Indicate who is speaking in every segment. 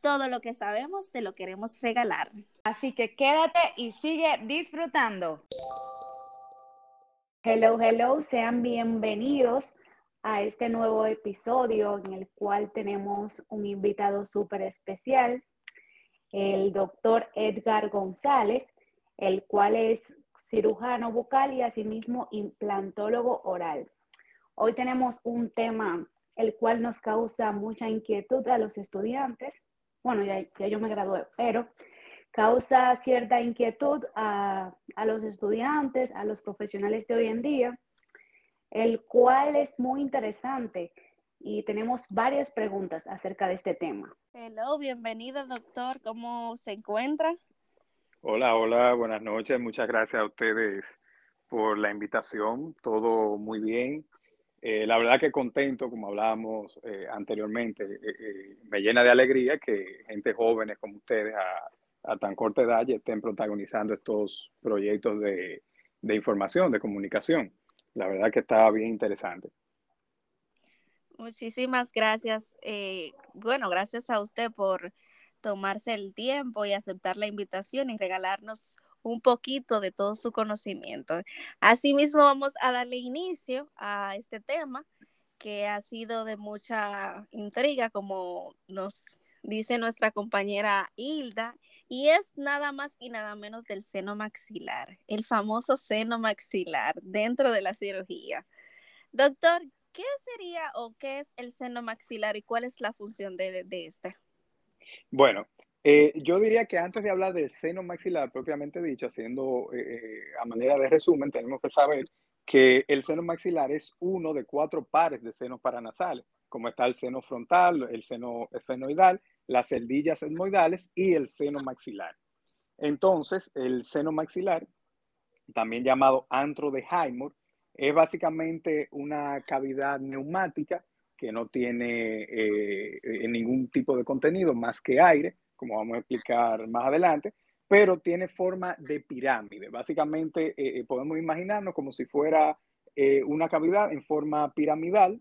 Speaker 1: Todo lo que sabemos te lo queremos regalar.
Speaker 2: Así que quédate y sigue disfrutando.
Speaker 3: Hello, hello, sean bienvenidos a este nuevo episodio en el cual tenemos un invitado súper especial, el doctor Edgar González, el cual es cirujano bucal y asimismo implantólogo oral. Hoy tenemos un tema el cual nos causa mucha inquietud a los estudiantes bueno, ya, yo me gradué, pero causa cierta inquietud a, los estudiantes, a los profesionales de hoy en día, el cual es muy interesante y tenemos varias preguntas acerca de este tema.
Speaker 1: Hello, bienvenido doctor, ¿cómo se encuentra?
Speaker 4: Hola, hola, buenas noches, muchas gracias a ustedes por la invitación, todo muy bien. Eh, la verdad que contento, como hablábamos eh, anteriormente, eh, me llena de alegría que gente jóvenes como ustedes a, tan corta edad ya estén protagonizando estos proyectos de, de, información, de comunicación. La verdad que está bien interesante.
Speaker 1: Muchísimas gracias. bueno, gracias a usted por tomarse el tiempo y aceptar la invitación y regalarnos un poquito de todo su conocimiento. Asimismo, vamos a darle inicio a este tema que ha sido de mucha intriga, como nos dice nuestra compañera Hilda, y es nada más y nada menos del seno maxilar, el famoso seno maxilar dentro de la cirugía. Doctor, ¿qué sería o qué es el seno maxilar y cuál es la función de, este?
Speaker 4: Bueno, eh, yo diría que antes de hablar del seno maxilar propiamente dicho, haciendo eh, eh, a manera de resumen, tenemos que saber que el seno maxilar es uno de cuatro pares de senos paranasales, como está el seno frontal, el seno esfenoidal, las celdillas etmoidales y el seno maxilar. Entonces, el seno maxilar, también llamado antro de Highmore, es básicamente una cavidad neumática que no tiene ningún tipo de contenido más que aire, como vamos a explicar más adelante, pero tiene forma de pirámide. Básicamente eh, eh, podemos imaginarnos como si fuera eh, una cavidad en forma piramidal,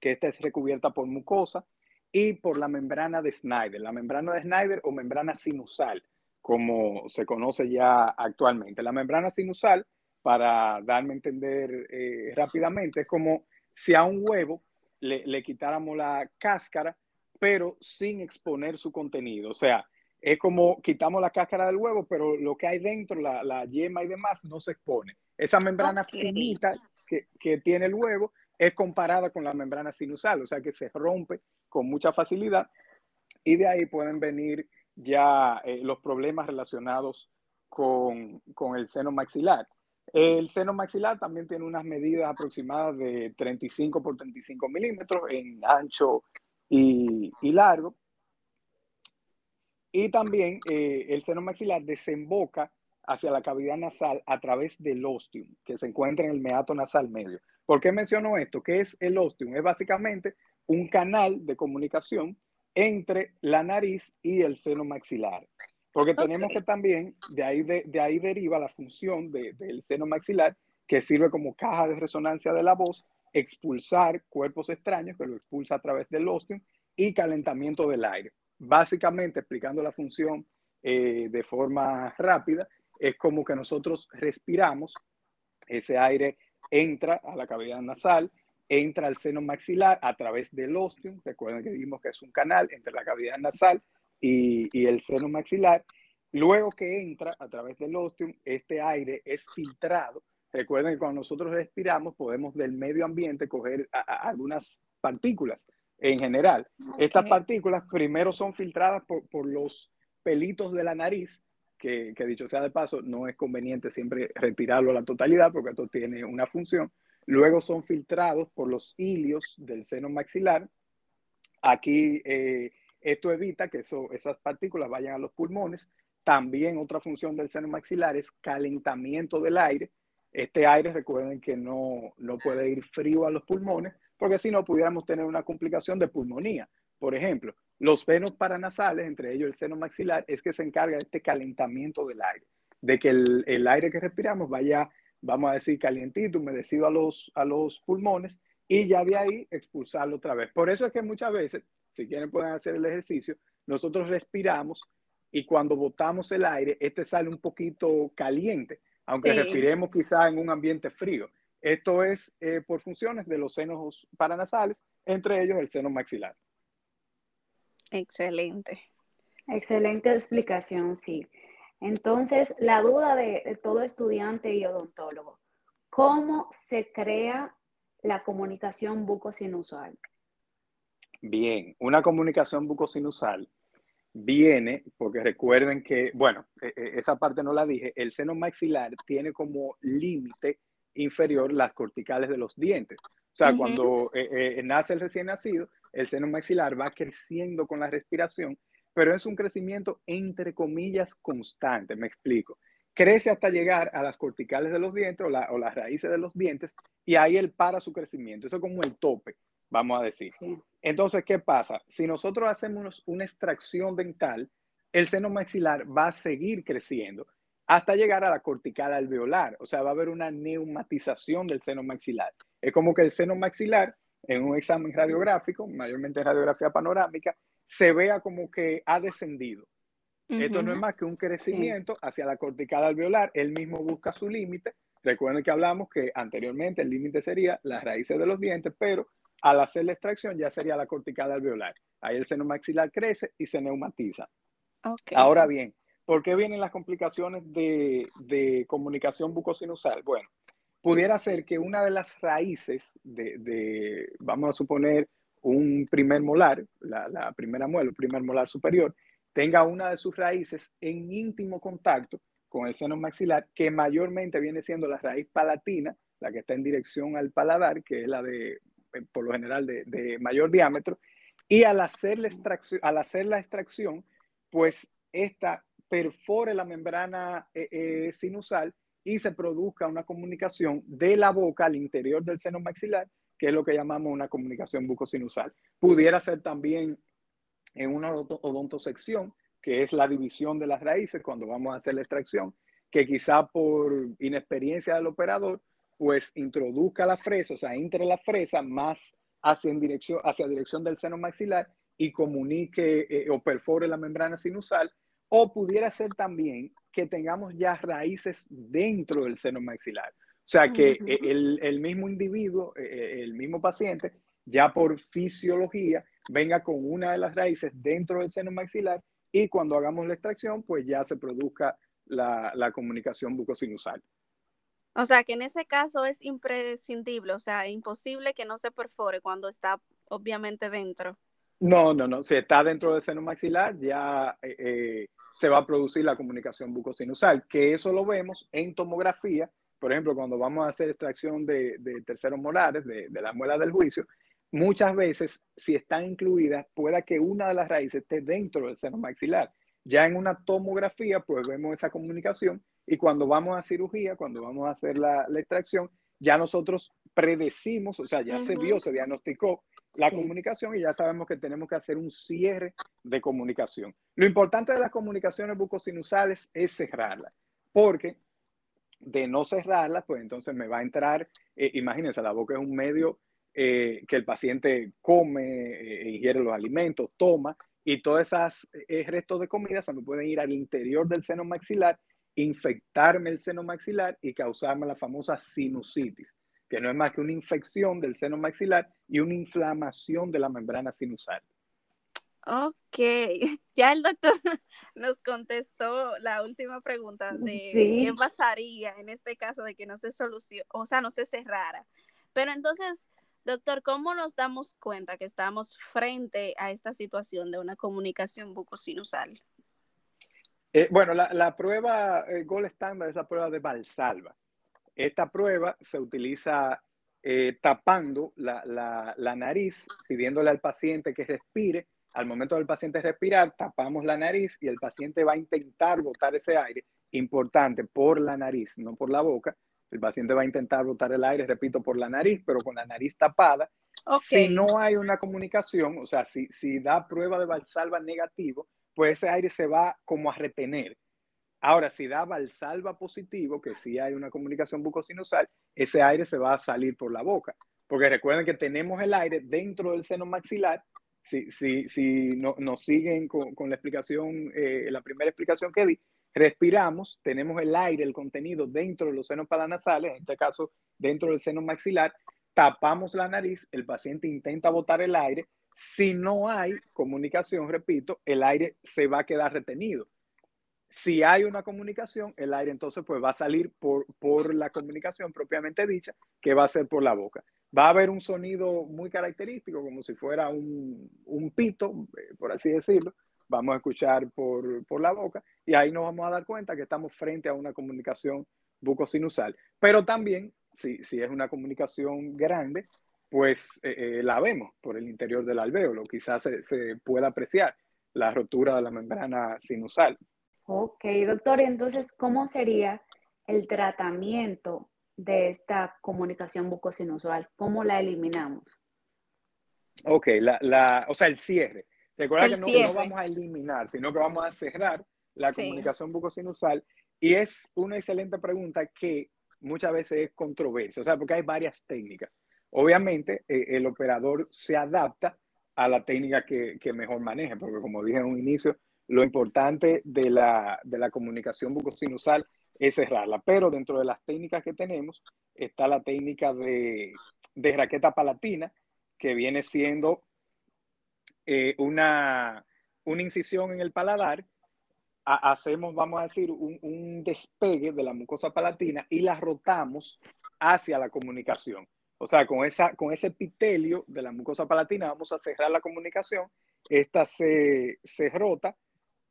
Speaker 4: que esta es recubierta por mucosa y por la membrana de Snyder, la membrana de Snyder o membrana sinusal, como se conoce ya actualmente. La membrana sinusal, para darme a entender rápidamente, es como si a un huevo le quitáramos la cáscara pero sin exponer su contenido. O sea, es como quitamos la cáscara del huevo, pero lo que hay dentro, la, yema y demás, no se expone. Esa membrana finita que, tiene el huevo es comparada con la membrana sinusal, o sea que se rompe con mucha facilidad y de ahí pueden venir ya eh, los problemas relacionados con, con, el seno maxilar. El seno maxilar también tiene unas medidas aproximadas de 35 por 35 milímetros en ancho y, largo. Y también eh, el seno maxilar desemboca hacia la cavidad nasal a través del ostium, que se encuentra en el meato nasal medio. ¿Por qué menciono esto? ¿Qué es el ostium? Es básicamente un canal de comunicación entre la nariz y el seno maxilar. Porque tenemos que también, de ahí, de, ahí deriva la función del seno maxilar, que sirve como caja de resonancia de la voz expulsar cuerpos extraños, que lo expulsa a través del ostium, y calentamiento del aire. Básicamente, explicando la función eh, de forma rápida, es como que nosotros respiramos, ese aire entra a la cavidad nasal, entra al seno maxilar a través del ostium, recuerden que dijimos que es un canal entre la cavidad nasal y, y el seno maxilar, luego que entra a través del ostium, este aire es filtrado Recuerden que cuando nosotros respiramos podemos del medio ambiente coger algunas partículas en general. Estas partículas primero son filtradas por, los pelitos de la nariz, que, dicho sea de paso, no es conveniente siempre retirarlo a la totalidad porque esto tiene una función. Luego son filtrados por los hilios del seno maxilar. Aquí eh, esto evita que esas partículas vayan a los pulmones También otra función del seno maxilar es calentamiento del aire. Este aire, recuerden que no, no puede ir frío a los pulmones, porque si no pudiéramos tener una complicación de pulmonía. Por ejemplo, los venos paranasales, entre ellos el seno maxilar, es que se encarga de este calentamiento del aire, de que el, el aire que respiramos vaya, vamos a decir, calientito, humedecido a los, a los pulmones y ya de ahí expulsarlo otra vez. Por eso es que muchas veces, si quieren pueden hacer el ejercicio, nosotros respiramos y cuando botamos el aire, este sale un poquito caliente, aunque respiremos quizá en un ambiente frío. Esto es eh, por funciones de los senos paranasales, entre ellos el seno maxilar.
Speaker 1: Excelente.
Speaker 3: Excelente explicación, sí. Entonces, la duda de, todo estudiante y odontólogo, ¿cómo se crea la comunicación bucosinusal?
Speaker 4: Bien, una comunicación bucosinusal viene, porque recuerden que, bueno, e, e, esa parte no la dije, el seno maxilar tiene como límite inferior las corticales de los dientes. O sea, cuando eh, eh, nace el recién nacido, el seno maxilar va creciendo con la respiración, pero es un crecimiento entre comillas constante, me explico. Crece hasta llegar a las corticales de los dientes o, las raíces de los dientes y ahí él para su crecimiento. Eso es como el tope, vamos a decir. Entonces, ¿qué pasa? Si nosotros hacemos una extracción dental, el seno maxilar va a seguir creciendo hasta llegar a la cortical alveolar. O sea, va a haber una neumatización del seno maxilar. Es como que el seno maxilar en un examen radiográfico, mayormente radiografía panorámica, se vea como que ha descendido. Esto no es más que un crecimiento hacia la cortical alveolar. Él mismo busca su límite. Recuerden que hablamos que anteriormente el límite sería las raíces de los dientes, pero al hacer la extracción ya sería la cortical alveolar. Ahí el seno maxilar crece y se neumatiza. Ahora bien, ¿por qué vienen las complicaciones de, de comunicación bucosinusal? Bueno, pudiera ser que una de las raíces de, vamos a suponer, un primer molar, la, primera muela, el primer molar superior, tenga una de sus raíces en íntimo contacto con el seno maxilar, que mayormente viene siendo la raíz palatina, la que está en dirección al paladar, que es la de, por lo general, de, mayor diámetro, y al hacer, la extracción, al hacer la extracción, pues esta perfore la membrana eh, eh, sinusal y se produzca una comunicación de la boca al interior del seno maxilar, que es lo que llamamos una comunicación bucosinusal. Pudiera ser también en una odontosección, que es la división de las raíces cuando vamos a hacer la extracción, que quizá por inexperiencia del operador, pues introduzca la fresa, o sea, entre la fresa más hacia, en dirección, hacia dirección del seno maxilar y comunique eh, o perfore la membrana sinusal, o pudiera ser también que tengamos ya raíces dentro del seno maxilar. O sea, que e, el, mismo individuo, e, e, el mismo paciente, ya por fisiología, venga con una de las raíces dentro del seno maxilar y cuando hagamos la extracción, pues ya se produzca la, la comunicación bucosinusal.
Speaker 1: O sea, que en ese caso es imprescindible, o sea, imposible que no se perfore cuando está obviamente dentro.
Speaker 4: No, no, no. Si está dentro del seno maxilar, ya eh, eh, se va a producir la comunicación bucosinusal, que eso lo vemos en tomografía. Por ejemplo, cuando vamos a hacer extracción de, terceros molares, de, de la muela del juicio, muchas veces, si están incluidas, pueda que una de las raíces esté dentro del seno maxilar. Ya en una tomografía, pues vemos esa comunicación y cuando vamos a cirugía, cuando vamos a hacer la, extracción, ya nosotros predecimos, o sea, ya se vio, se diagnosticó la comunicación y ya sabemos que tenemos que hacer un cierre de comunicación. Lo importante de las comunicaciones bucosinusales es cerrarlas, porque de no cerrarlas, pues entonces me va a entrar, eh, imagínense, la boca es un medio eh, que el paciente come, eh, ingiere los alimentos, toma, y todos esos restos de comida se me pueden ir al interior del seno maxilar, infectarme el seno maxilar y causarme la famosa sinusitis que no es más que una infección del seno maxilar y una inflamación de la membrana sinusal.
Speaker 1: Ok, ya el doctor nos contestó la última pregunta de qué pasaría en este caso de que no se solucione, o sea, no se cerrara. Pero entonces, doctor, ¿cómo nos damos cuenta que estamos frente a esta situación de una comunicación bucosinusal?
Speaker 4: Eh, bueno, la, prueba el Gold Standard es la prueba de Valsalva. Esta prueba se utiliza eh, tapando la, nariz, pidiéndole al paciente que respire al momento del paciente respirar, tapamos la nariz y el paciente va a intentar botar ese aire, importante, por la nariz, no por la boca. El paciente va a intentar botar el aire, repito, por la nariz, pero con la nariz tapada. Si no hay una comunicación, o sea, si, si da prueba de valsalva negativo, pues ese aire se va como a retener. Ahora, si da valsalva positivo, que sí hay una comunicación bucosinusal, ese aire se va a salir por la boca. Porque recuerden que tenemos el aire dentro del seno maxilar si, si, si no, nos siguen con, con la explicación, eh, la primera explicación que di, respiramos, tenemos el aire, el contenido dentro de los senos paranasales, en este caso dentro del seno maxilar, tapamos la nariz, el paciente intenta botar el aire, si no hay comunicación, repito, el aire se va a quedar retenido. Si hay una comunicación, el aire entonces pues va a salir por, por la comunicación propiamente dicha, que va a ser por la boca va a haber un sonido muy característico, como si fuera un, un pito, eh, por así decirlo. Vamos a escuchar por, por, la boca y ahí nos vamos a dar cuenta que estamos frente a una comunicación bucosinusal. Pero también, si, si es una comunicación grande, pues eh, eh, la vemos por el interior del alvéolo. Quizás se, se pueda apreciar la rotura de la membrana sinusal.
Speaker 3: Ok, doctor, entonces, ¿cómo sería el tratamiento de esta comunicación bucosinusual? ¿Cómo la eliminamos?
Speaker 4: Ok, la, la, o sea, el cierre. Recuerda que no, no, vamos a eliminar, sino que vamos a cerrar la comunicación bucosinusal. Y es una excelente pregunta que muchas veces es controversia, o sea, porque hay varias técnicas. Obviamente, eh, el operador se adapta a la técnica que, que, mejor maneje, porque como dije en un inicio, lo importante de la, de la comunicación bucosinusal es cerrarla. Pero dentro de las técnicas que tenemos está la técnica de, de raqueta palatina, que viene siendo eh, una, una, incisión en el paladar. hacemos, vamos a decir, un, un, despegue de la mucosa palatina y la rotamos hacia la comunicación. O sea, con, esa, con ese epitelio de la mucosa palatina vamos a cerrar la comunicación. Esta se, se rota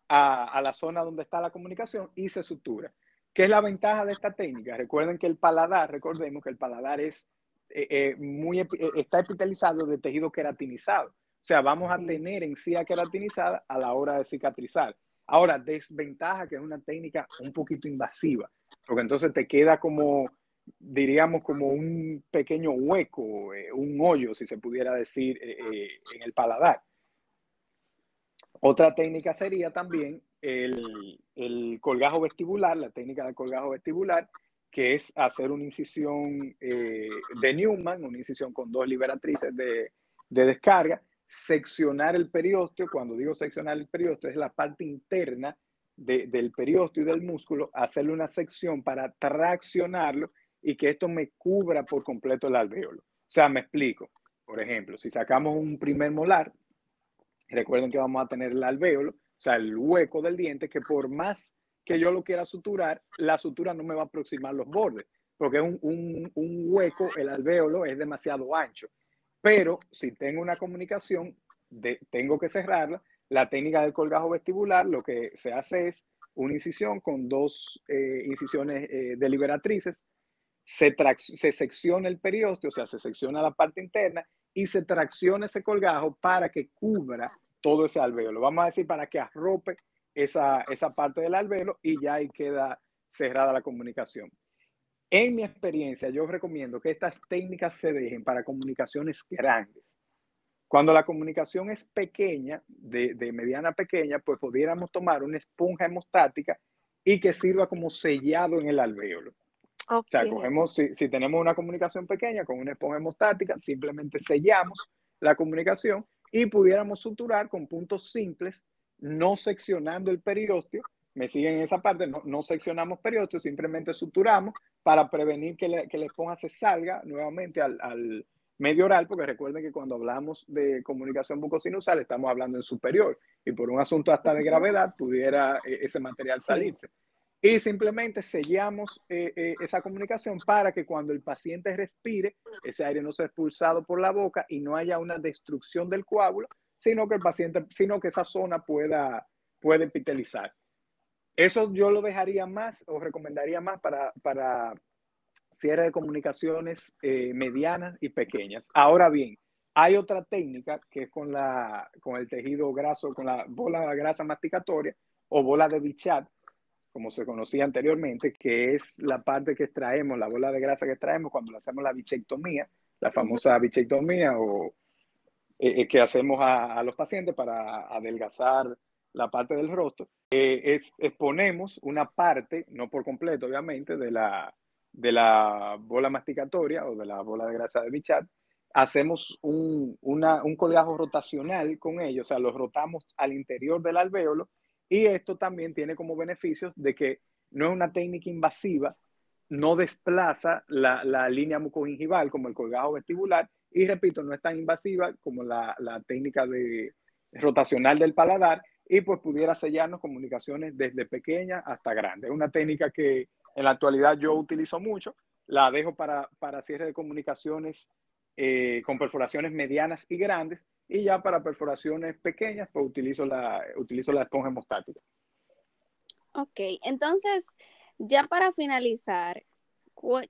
Speaker 4: a, a, la zona donde está la comunicación y se sutura. ¿Qué es la ventaja de esta técnica? Recuerden que el paladar, recordemos que el paladar es eh, eh, muy, eh, está epitalizado de tejido queratinizado. O sea, vamos a tener encía queratinizada a la hora de cicatrizar. Ahora, desventaja que es una técnica un poquito invasiva, porque entonces te queda como, diríamos, como un pequeño hueco, un hoyo, si se pudiera decir, en el paladar. Otra técnica sería también el, el, colgajo vestibular, la técnica de colgajo vestibular, que es hacer una incisión eh, de Newman, una incisión con dos liberatrices de, de descarga, seccionar el periósteo, cuando digo seccionar el periósteo, es la parte interna de, del periósteo y del músculo, hacerle una sección para traccionarlo y que esto me cubra por completo el alvéolo. O sea, me explico. Por ejemplo, si sacamos un primer molar, Recuerden que vamos a tener el alvéolo, o sea, el hueco del diente, que por más que yo lo quiera suturar, la sutura no me va a aproximar los bordes, porque es un, un, un hueco, el alvéolo es demasiado ancho. Pero si tengo una comunicación, de, tengo que cerrarla. La técnica del colgajo vestibular, lo que se hace es una incisión con dos eh, incisiones eh, deliberatrices, se, se secciona el periósteo, o sea, se secciona la parte interna y se tracciona ese colgajo para que cubra todo ese alvéolo. Vamos a decir para que arrope esa, esa parte del alvéolo y ya ahí queda cerrada la comunicación. En mi experiencia, yo recomiendo que estas técnicas se dejen para comunicaciones grandes. Cuando la comunicación es pequeña, de, de mediana pequeña, pues pudiéramos tomar una esponja hemostática y que sirva como sellado en el alvéolo. O sea, cogemos, si, si, tenemos una comunicación pequeña con una esponja hemostática, simplemente sellamos la comunicación y pudiéramos suturar con puntos simples, no seccionando el periósteo. Me siguen en esa parte, no, no seccionamos periósteo, simplemente suturamos para prevenir que, le, que la esponja se salga nuevamente al, al, medio oral, porque recuerden que cuando hablamos de comunicación bucosinusal estamos hablando en superior y por un asunto hasta de gravedad pudiera eh, ese material salirse. Y simplemente sellamos eh, eh, esa comunicación para que cuando el paciente respire, ese aire no sea expulsado por la boca y no haya una destrucción del coágulo, sino que el paciente, sino que esa zona pueda, pueda epitelizar. Eso yo lo dejaría más o recomendaría más para, para cierre de comunicaciones eh, medianas y pequeñas. Ahora bien, Hay otra técnica que es con, la, con el tejido graso, con la bola grasa masticatoria o bola de bichat, como se conocía anteriormente, que es la parte que extraemos, la bola de grasa que extraemos cuando le hacemos la bichectomía, la famosa bichectomía o eh, eh, que hacemos a, los pacientes para adelgazar la parte del rostro. Eh, es, exponemos una parte, no por completo obviamente, de la, de la bola masticatoria o de la bola de grasa de bichat. Hacemos un, un colgajo rotacional con ellos, o sea, los rotamos al interior del alvéolo y esto también tiene como beneficios de que no es una técnica invasiva, no desplaza la, la línea mucogingival como el colgajo vestibular y repito, no es tan invasiva como la, la técnica de rotacional del paladar y pues pudiera sellarnos comunicaciones desde pequeña hasta grande. Es una técnica que en la actualidad yo utilizo mucho, la dejo para, para cierre de comunicaciones eh, con perforaciones medianas y grandes y ya para perforaciones pequeñas, pues utilizo la, utilizo la esponja hemostática.
Speaker 1: Ok, entonces, ya para finalizar,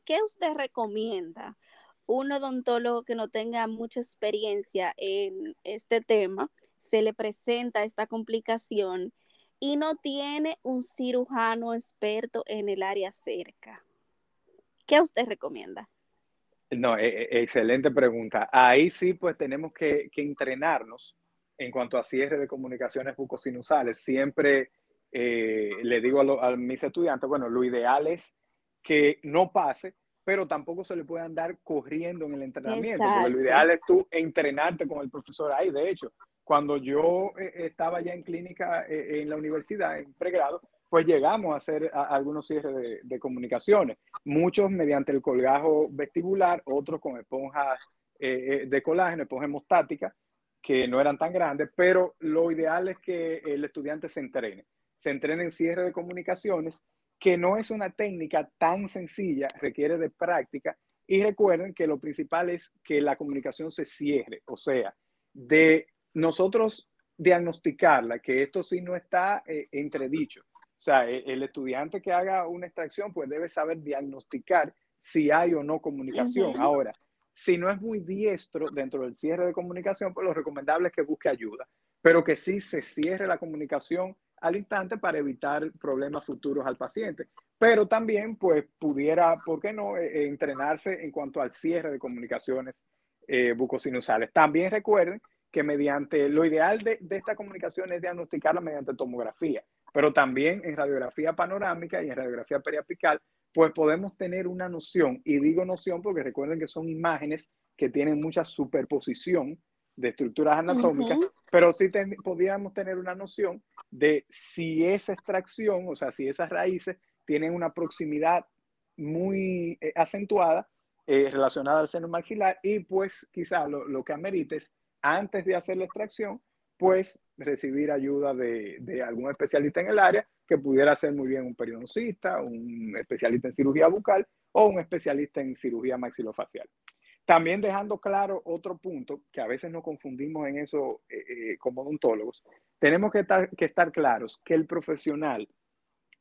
Speaker 1: ¿qué usted recomienda? Un odontólogo que no tenga mucha experiencia en este tema, se le presenta esta complicación y no tiene un cirujano experto en el área cerca. ¿Qué usted recomienda?
Speaker 4: No, e, e, excelente pregunta. Ahí sí, pues tenemos que, entrenarnos en cuanto a cierre de comunicaciones bucosinusales. Siempre eh, le digo a, mis estudiantes, bueno, lo ideal es que no pase, pero tampoco se le puede andar corriendo en el entrenamiento. lo ideal es tú entrenarte con el profesor ahí. De hecho, cuando yo eh, estaba ya en clínica eh, en la universidad, en pregrado, pues llegamos a hacer algunos cierres de, comunicaciones, muchos mediante el colgajo vestibular, otros con esponjas eh, eh, de colágeno, esponja hemostática, que no eran tan grandes, pero lo ideal es que el estudiante se entrene, se entrene en cierre de comunicaciones, que no es una técnica tan sencilla, requiere de práctica, y recuerden que lo principal es que la comunicación se cierre, o sea, de nosotros diagnosticarla, que esto sí no está eh, entredicho, o sea, e, el estudiante que haga una extracción, pues debe saber diagnosticar si hay o no comunicación. Ahora, si no es muy diestro dentro del cierre de comunicación, pues lo recomendable es que busque ayuda, pero que sí se cierre la comunicación al instante para evitar problemas futuros al paciente. Pero también, pues, pudiera, ¿por qué no?, e, e, entrenarse en cuanto al cierre de comunicaciones eh, bucosinusales. También recuerden que mediante, lo ideal de, de esta comunicación es diagnosticarla mediante tomografía pero también en radiografía panorámica y en radiografía periapical, pues podemos tener una noción, y digo noción porque recuerden que son imágenes que tienen mucha superposición de estructuras anatómicas, pero sí podríamos tener una noción de si esa extracción, o sea, si esas raíces tienen una proximidad muy eh, acentuada eh, relacionada al seno maxilar y pues quizá lo, lo que amerites antes de hacer la extracción, recibir ayuda de, algún especialista en el área que pudiera ser muy bien un periodoncista, un especialista en cirugía bucal o un especialista en cirugía maxilofacial. También dejando claro otro punto, que a veces nos confundimos en eso eh, eh, como odontólogos, tenemos que estar, que estar claros que el profesional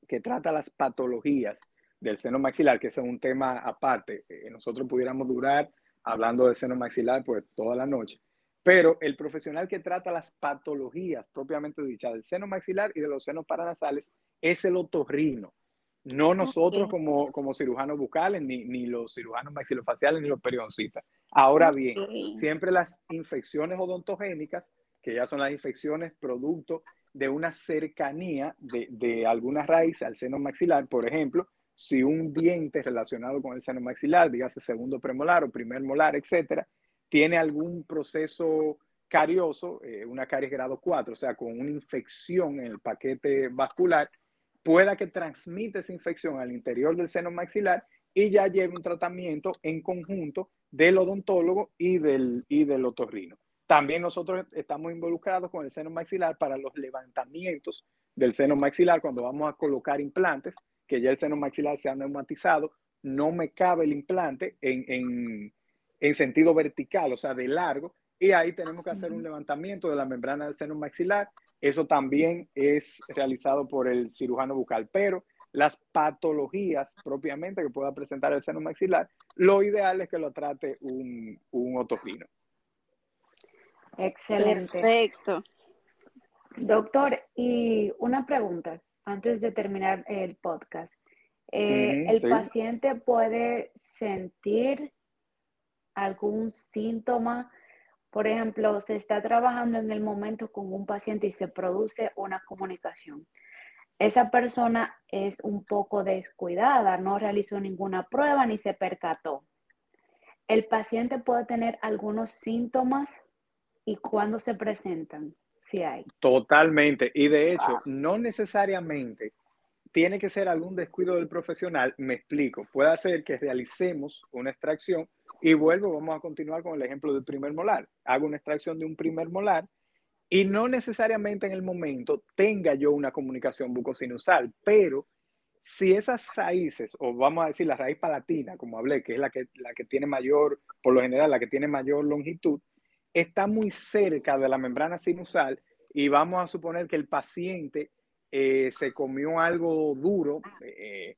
Speaker 4: que trata las patologías del seno maxilar, que es un tema aparte, eh, nosotros pudiéramos durar hablando de seno maxilar pues toda la noche, pero el profesional que trata las patologías propiamente dichas del seno maxilar y de los senos paranasales es el otorrino. No nosotros como, como cirujanos bucales, ni, ni, los cirujanos maxilofaciales, ni los periodoncistas. Ahora bien, siempre las infecciones odontogénicas, que ya son las infecciones producto de una cercanía de, de alguna raíz al seno maxilar, por ejemplo, si un diente relacionado con el seno maxilar, dígase segundo premolar o primer molar, etcétera, tiene algún proceso carioso, eh, una caries grado 4, o sea, con una infección en el paquete vascular, pueda que transmita esa infección al interior del seno maxilar y ya lleve un tratamiento en conjunto del odontólogo y del, y del otorrino. También nosotros estamos involucrados con el seno maxilar para los levantamientos del seno maxilar cuando vamos a colocar implantes, que ya el seno maxilar se ha neumatizado, no me cabe el implante en en sentido vertical, o sea, de largo, y ahí tenemos que hacer un levantamiento de la membrana del seno maxilar. Eso también es realizado por el cirujano bucal, pero las patologías propiamente que pueda presentar el seno maxilar, lo ideal es que lo trate un, un
Speaker 3: Excelente.
Speaker 1: Perfecto.
Speaker 3: Doctor, y una pregunta antes de terminar el podcast. Eh, ¿El paciente puede sentir algún síntoma? Por ejemplo, se está trabajando en el momento con un paciente y se produce una comunicación. Esa persona es un poco descuidada, no realizó ninguna prueba ni se percató. El paciente puede tener algunos síntomas y cuándo se presentan, si hay.
Speaker 4: Totalmente. Y de hecho, ah. no necesariamente tiene que ser algún descuido del profesional. Me explico. Puede ser que realicemos una extracción y vuelvo, vamos a continuar con el ejemplo del primer molar. Hago una extracción de un primer molar y no necesariamente en el momento tenga yo una comunicación bucosinusal, pero si esas raíces, o vamos a decir la raíz palatina, como hablé, que es la que, la que tiene mayor, por lo general, la que tiene mayor longitud, está muy cerca de la membrana sinusal y vamos a suponer que el paciente eh, se comió algo duro, eh,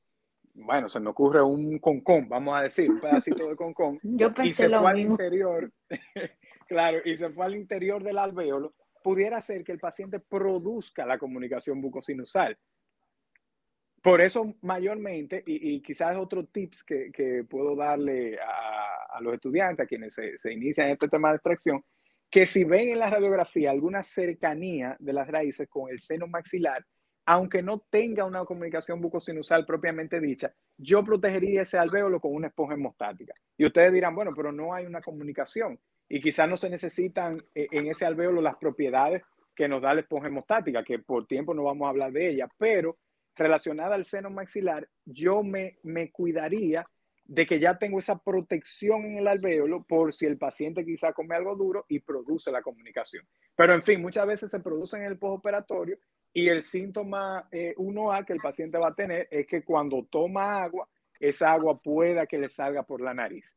Speaker 4: bueno, se me ocurre un concón, vamos a decir, un pedacito de concón, y se fue al interior, claro, y se fue al interior del alvéolo, pudiera ser que el paciente produzca la comunicación bucosinusal. Por eso mayormente, y, quizás otro tips que, puedo darle a, los estudiantes, a quienes se, se, inician en este tema de extracción, que si ven en la radiografía alguna cercanía de las raíces con el seno maxilar, aunque no tenga una comunicación bucosinusal propiamente dicha, yo protegería ese alvéolo con una esponja hemostática. Y ustedes dirán, bueno, pero no hay una comunicación y quizás no se necesitan eh, en ese alvéolo las propiedades que nos da la esponja hemostática, que por tiempo no vamos a hablar de ella, pero relacionada al seno maxilar, yo me, me cuidaría de que ya tengo esa protección en el alvéolo por si el paciente quizá come algo duro y produce la comunicación. Pero en fin, muchas veces se produce en el postoperatorio y el síntoma 1A eh, que el paciente va a tener es que cuando toma agua, esa agua pueda que le salga por la nariz.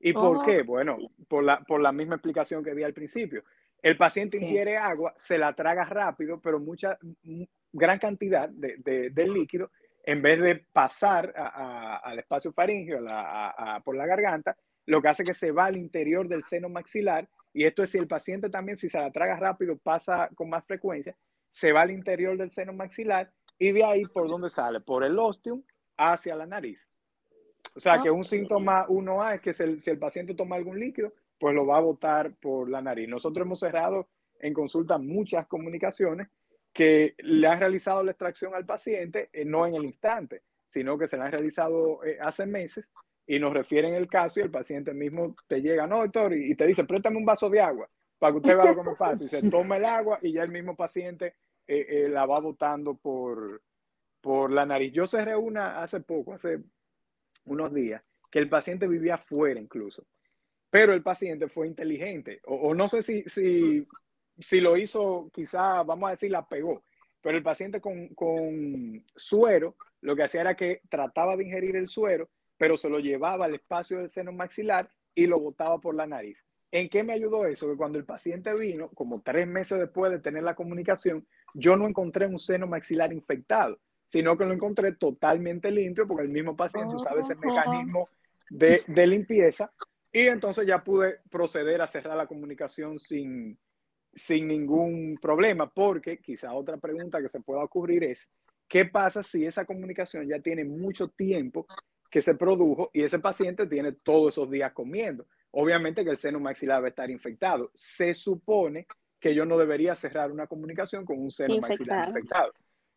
Speaker 4: ¿Y por qué? Bueno, por la, por la misma explicación que di al principio. El paciente ingiere agua, se la traga rápido, pero mucha, gran cantidad de, de, líquido, en vez de pasar al espacio faríngeo, por la garganta, lo que hace que se va al interior del seno maxilar. Y esto es si el paciente también, si se la traga rápido, pasa con más frecuencia, se va al interior del seno maxilar y de ahí por dónde sale, por el ostium hacia la nariz. O sea que un síntoma 1A es que si el, si el, paciente toma algún líquido, pues lo va a botar por la nariz. Nosotros hemos cerrado en consulta muchas comunicaciones que le han realizado la extracción al paciente, eh, no en el instante, sino que se la han realizado eh, hace meses y nos refieren el caso y el paciente mismo te llega, no, doctor, y, te dice, préstame un vaso de agua para que usted vea cómo pasa. Y se toma el agua y ya el mismo paciente eh, eh, la va botando por, por la nariz. Yo cerré una hace poco, hace unos días, que el paciente vivía afuera incluso. Pero el paciente fue inteligente, o, no sé si, si, si, lo hizo, quizá, vamos a decir, la pegó, pero el paciente con, con suero, lo que hacía era que trataba de ingerir el suero, pero se lo llevaba al espacio del seno maxilar y lo botaba por la nariz. ¿En qué me ayudó eso? Que cuando el paciente vino, como tres meses después de tener la comunicación, yo no encontré un seno maxilar infectado, sino que lo encontré totalmente limpio porque el mismo paciente usaba ese mecanismo de, limpieza y entonces ya pude proceder a cerrar la comunicación sin, sin ningún problema, porque quizá otra pregunta que se pueda ocurrir es, ¿qué pasa si esa comunicación ya tiene mucho tiempo que se produjo y ese paciente tiene todos esos días comiendo? Obviamente que el seno maxilar va a estar infectado. Se supone que yo no debería cerrar una comunicación con un seno maxilar infectado.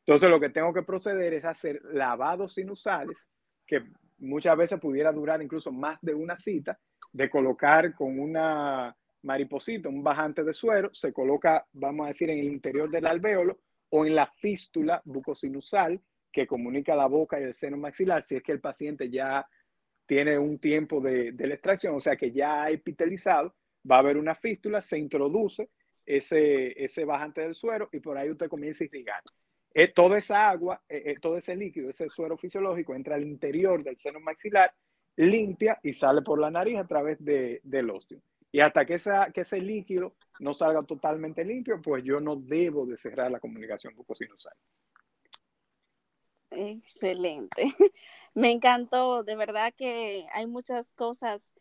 Speaker 4: Entonces lo que tengo que proceder es hacer lavados sinusales, que muchas veces pudiera durar incluso más de una cita, de colocar con una mariposita, un bajante de suero, se coloca, vamos a decir, en el interior del alvéolo o en la fístula bucosinusal que comunica la boca y el seno maxilar, si es que el paciente ya tiene un tiempo de, la extracción, o sea que ya ha epitelizado, va a haber una fístula, se introduce ese, ese bajante del suero y por ahí usted comienza a irrigar. Eh, toda esa agua, eh, eh, todo ese líquido, ese suero fisiológico entra al interior del seno maxilar, limpia y sale por la nariz a través de, del ósteo. Y hasta que, esa, que ese líquido no salga totalmente limpio, pues yo no debo de cerrar la comunicación bucosinusal.
Speaker 1: Excelente. Me encantó, de verdad que hay muchas cosas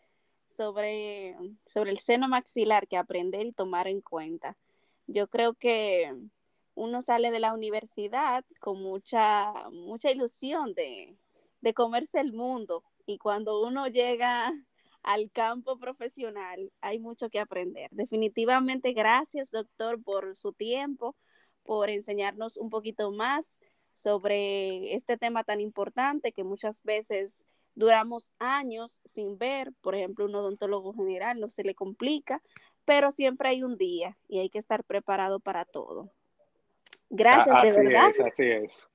Speaker 1: sobre, sobre el seno maxilar que aprender y tomar en cuenta. Yo creo que uno sale de la universidad con mucha, mucha ilusión de, de comerse el mundo y cuando uno llega al campo profesional hay mucho que aprender. Definitivamente gracias, doctor, por su tiempo, por enseñarnos un poquito más sobre este tema tan importante que muchas veces duramos años sin ver, por ejemplo, un odontólogo general no se le complica, pero siempre hay un día y hay que estar preparado para todo. Gracias, de verdad.
Speaker 4: Es, así es.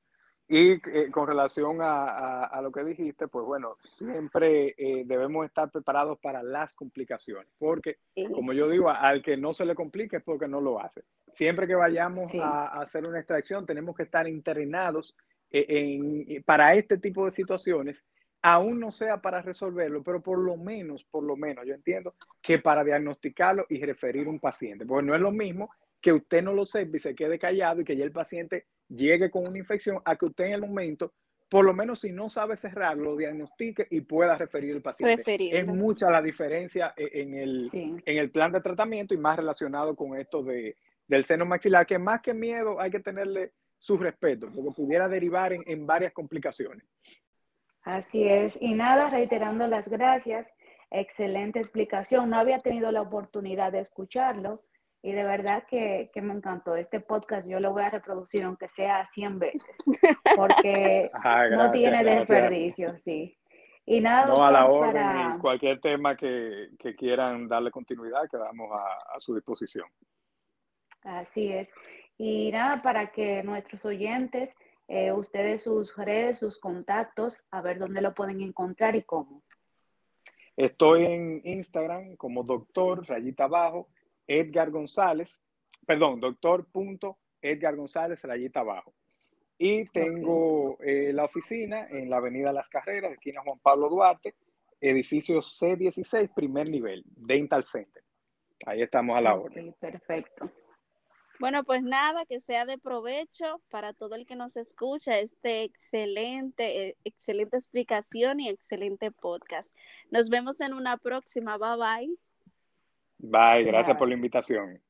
Speaker 4: Y eh, con relación a, lo que dijiste, pues bueno, siempre eh, debemos estar preparados para las complicaciones, porque como yo digo, al que no se le complica es porque no lo hace. Siempre que vayamos a, hacer una extracción, tenemos que estar entrenados eh, en, para este tipo de situaciones, aún no sea para resolverlo, pero por lo menos, por lo menos, yo entiendo que para diagnosticarlo y referir un paciente, porque no es lo mismo que usted no lo sepa y se quede callado y que ya el paciente llegue con una infección a que usted en el momento, por lo menos si no sabe cerrar, lo diagnostique y pueda referir al paciente. Es mucha la diferencia e, en el, en el plan de tratamiento y más relacionado con esto de, del seno maxilar, que más que miedo hay que tenerle su respeto, porque pudiera derivar en, en varias complicaciones.
Speaker 3: Así es. Y nada, reiterando las gracias. Excelente explicación. No había tenido la oportunidad de escucharlo y de verdad que, me encantó este podcast. Yo lo voy a reproducir aunque sea 100 veces, porque no tiene desperdicio, sí.
Speaker 4: Y nada, no a la orden, cualquier tema que, quieran darle continuidad, quedamos a, su disposición.
Speaker 3: Así es. Y nada, para que nuestros oyentes, eh, ustedes sus redes, sus contactos, a ver dónde lo pueden encontrar y cómo.
Speaker 4: Estoy en Instagram como doctor, rayita abajo, Edgar González, perdón, doctor punto Edgar González, rayita abajo. Y tengo eh, la oficina en la Avenida Las Carreras, esquina Juan Pablo Duarte, edificio C16, primer nivel, Dental Center. Ahí estamos a la orden.
Speaker 3: Perfecto.
Speaker 1: Bueno, pues nada, que sea de provecho para todo el que nos escucha este excelente, eh, excelente explicación y excelente podcast. Nos vemos en una próxima. Bye bye.
Speaker 4: Bye, gracias por la invitación.